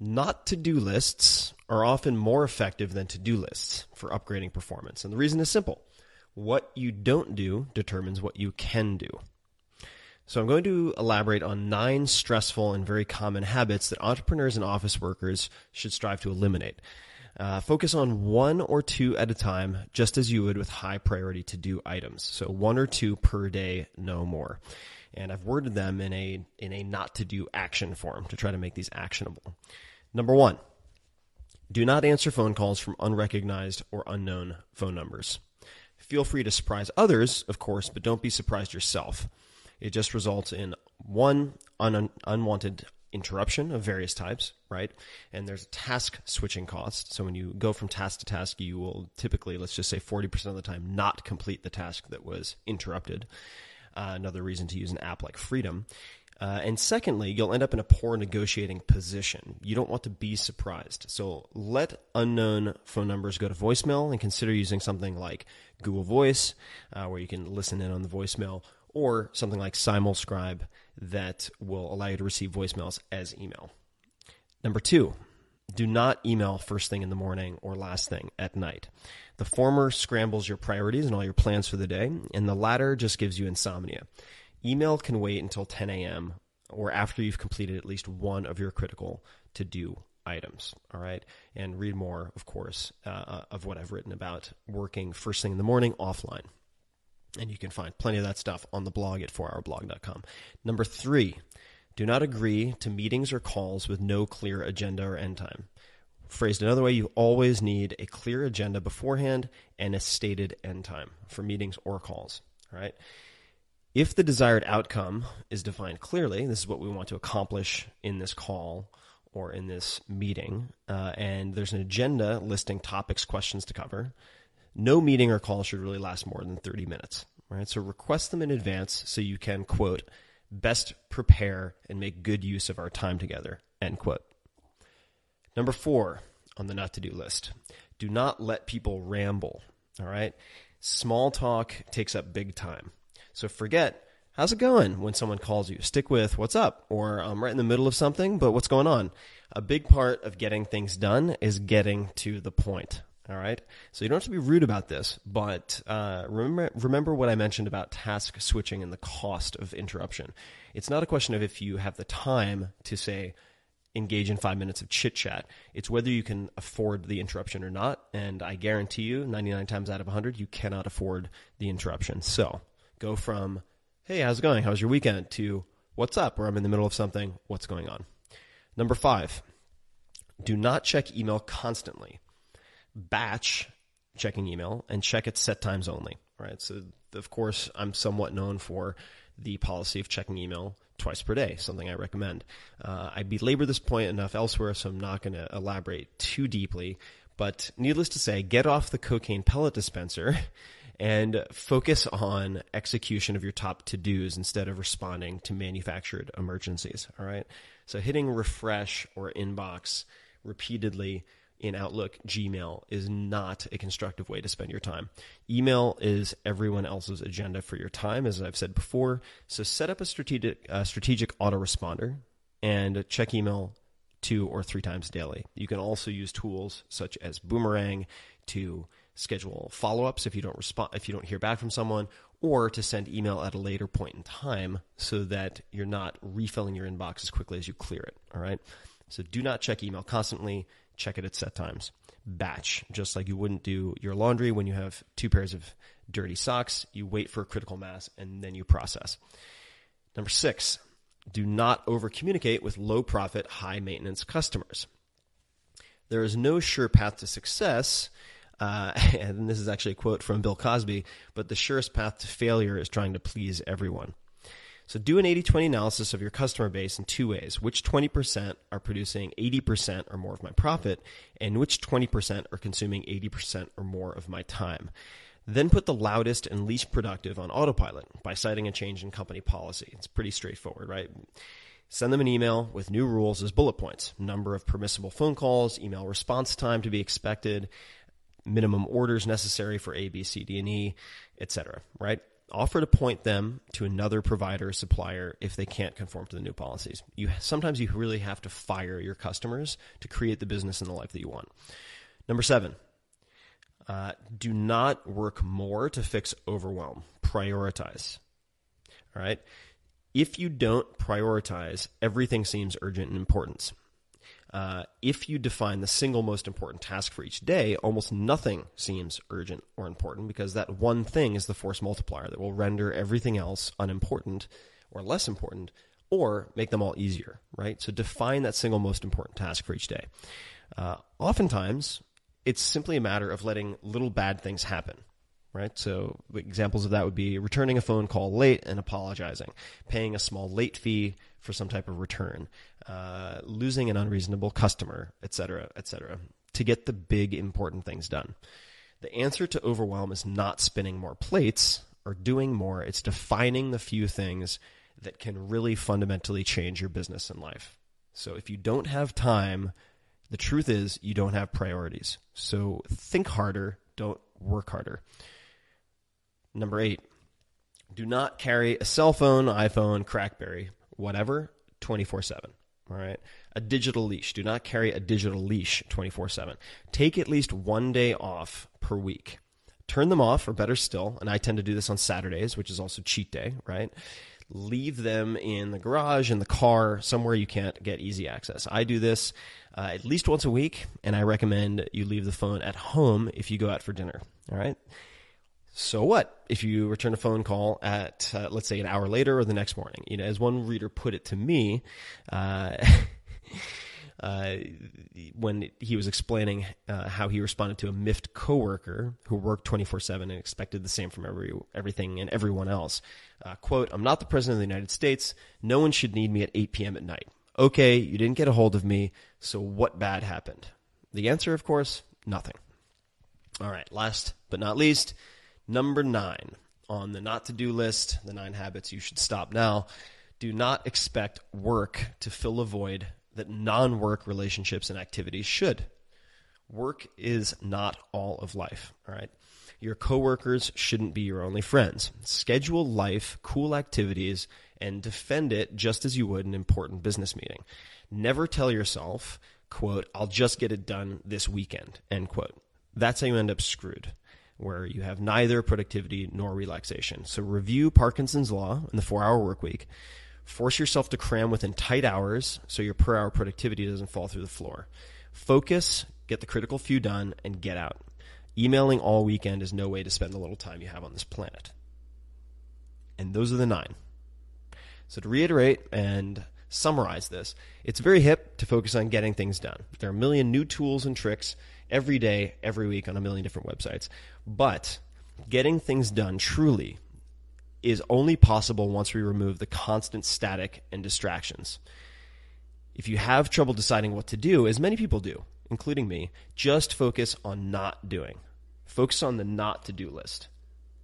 Not to do lists are often more effective than to do lists for upgrading performance. And the reason is simple what you don't do determines what you can do. So I'm going to elaborate on nine stressful and very common habits that entrepreneurs and office workers should strive to eliminate. Uh, focus on one or two at a time, just as you would with high priority to do items. So one or two per day, no more. And I've worded them in a in a not to do action form to try to make these actionable. Number one, do not answer phone calls from unrecognized or unknown phone numbers. Feel free to surprise others, of course, but don't be surprised yourself. It just results in one un- unwanted interruption of various types, right? And there's a task switching cost. So when you go from task to task, you will typically, let's just say 40% of the time, not complete the task that was interrupted. Uh, another reason to use an app like Freedom. Uh, and secondly, you'll end up in a poor negotiating position. You don't want to be surprised. So let unknown phone numbers go to voicemail and consider using something like Google Voice, uh, where you can listen in on the voicemail, or something like Simulscribe that will allow you to receive voicemails as email. Number two, do not email first thing in the morning or last thing at night. The former scrambles your priorities and all your plans for the day, and the latter just gives you insomnia. Email can wait until 10 a.m. or after you've completed at least one of your critical to do items. All right. And read more, of course, uh, uh, of what I've written about working first thing in the morning offline. And you can find plenty of that stuff on the blog at 4hourblog.com. Number three, do not agree to meetings or calls with no clear agenda or end time. Phrased another way, you always need a clear agenda beforehand and a stated end time for meetings or calls. All right. If the desired outcome is defined clearly, this is what we want to accomplish in this call or in this meeting, uh, and there's an agenda listing topics, questions to cover, no meeting or call should really last more than 30 minutes. Right? So request them in advance so you can, quote, best prepare and make good use of our time together, end quote. Number four on the not to do list do not let people ramble. All right. Small talk takes up big time. So forget, how's it going when someone calls you? Stick with what's up, or I'm right in the middle of something, but what's going on? A big part of getting things done is getting to the point. All right. So you don't have to be rude about this, but uh, remember remember what I mentioned about task switching and the cost of interruption. It's not a question of if you have the time to say engage in five minutes of chit chat. It's whether you can afford the interruption or not. And I guarantee you, 99 times out of 100, you cannot afford the interruption. So go from, hey, how's it going? How's your weekend? to what's up? Or I'm in the middle of something. What's going on? Number five, do not check email constantly. Batch checking email and check at set times only. Right. So, of course, I'm somewhat known for the policy of checking email twice per day, something I recommend. Uh, I belabor this point enough elsewhere, so I'm not going to elaborate too deeply. But needless to say, get off the cocaine pellet dispenser and focus on execution of your top to dos instead of responding to manufactured emergencies. All right. So hitting refresh or inbox repeatedly in Outlook, Gmail is not a constructive way to spend your time. Email is everyone else's agenda for your time, as I've said before. So set up a strategic, strategic autoresponder and check email two or three times daily. You can also use tools such as Boomerang to schedule follow-ups if you don't respond if you don't hear back from someone or to send email at a later point in time so that you're not refilling your inbox as quickly as you clear it all right so do not check email constantly check it at set times. Batch, just like you wouldn't do your laundry when you have two pairs of dirty socks. You wait for a critical mass and then you process. Number six, do not over communicate with low profit, high maintenance customers. There is no sure path to success. Uh, and this is actually a quote from Bill Cosby, but the surest path to failure is trying to please everyone. So do an 80 20 analysis of your customer base in two ways. Which 20% are producing 80% or more of my profit, and which 20% are consuming 80% or more of my time. Then put the loudest and least productive on autopilot by citing a change in company policy. It's pretty straightforward, right? Send them an email with new rules as bullet points number of permissible phone calls, email response time to be expected, minimum orders necessary for A, B, C, D, and E, etc. Right? Offer to point them to another provider supplier if they can't conform to the new policies. You sometimes you really have to fire your customers to create the business and the life that you want. Number seven, uh, do not work more to fix overwhelm. Prioritize. All right. If you don't prioritize, everything seems urgent and important. Uh, if you define the single most important task for each day, almost nothing seems urgent or important because that one thing is the force multiplier that will render everything else unimportant or less important or make them all easier, right? So define that single most important task for each day. Uh, oftentimes, it's simply a matter of letting little bad things happen right? So examples of that would be returning a phone call late and apologizing, paying a small late fee for some type of return, uh, losing an unreasonable customer, etc., etc., to get the big important things done. The answer to overwhelm is not spinning more plates or doing more. It's defining the few things that can really fundamentally change your business and life. So if you don't have time, the truth is you don't have priorities. So think harder, don't work harder. Number eight, do not carry a cell phone, iPhone, Crackberry, whatever, 24 7. All right. A digital leash. Do not carry a digital leash 24 7. Take at least one day off per week. Turn them off, or better still, and I tend to do this on Saturdays, which is also cheat day, right? Leave them in the garage, in the car, somewhere you can't get easy access. I do this uh, at least once a week, and I recommend you leave the phone at home if you go out for dinner. All right. So what if you return a phone call at, uh, let's say, an hour later or the next morning? You know, as one reader put it to me, uh, uh, when he was explaining uh, how he responded to a miffed coworker who worked 24/7 and expected the same from every everything and everyone else. Uh, quote: "I'm not the president of the United States. No one should need me at 8 p.m. at night." Okay, you didn't get a hold of me, so what bad happened? The answer, of course, nothing. All right, last but not least Number nine on the not to do list, the nine habits you should stop now. Do not expect work to fill a void that non work relationships and activities should. Work is not all of life, all right? Your coworkers shouldn't be your only friends. Schedule life, cool activities, and defend it just as you would an important business meeting. Never tell yourself, quote, I'll just get it done this weekend, end quote. That's how you end up screwed where you have neither productivity nor relaxation. So review Parkinson's law in the 4-hour work week. Force yourself to cram within tight hours so your per hour productivity doesn't fall through the floor. Focus, get the critical few done and get out. Emailing all weekend is no way to spend the little time you have on this planet. And those are the 9. So to reiterate and summarize this, it's very hip to focus on getting things done. There are a million new tools and tricks every day, every week on a million different websites. But getting things done truly is only possible once we remove the constant static and distractions. If you have trouble deciding what to do, as many people do, including me, just focus on not doing. Focus on the not to do list.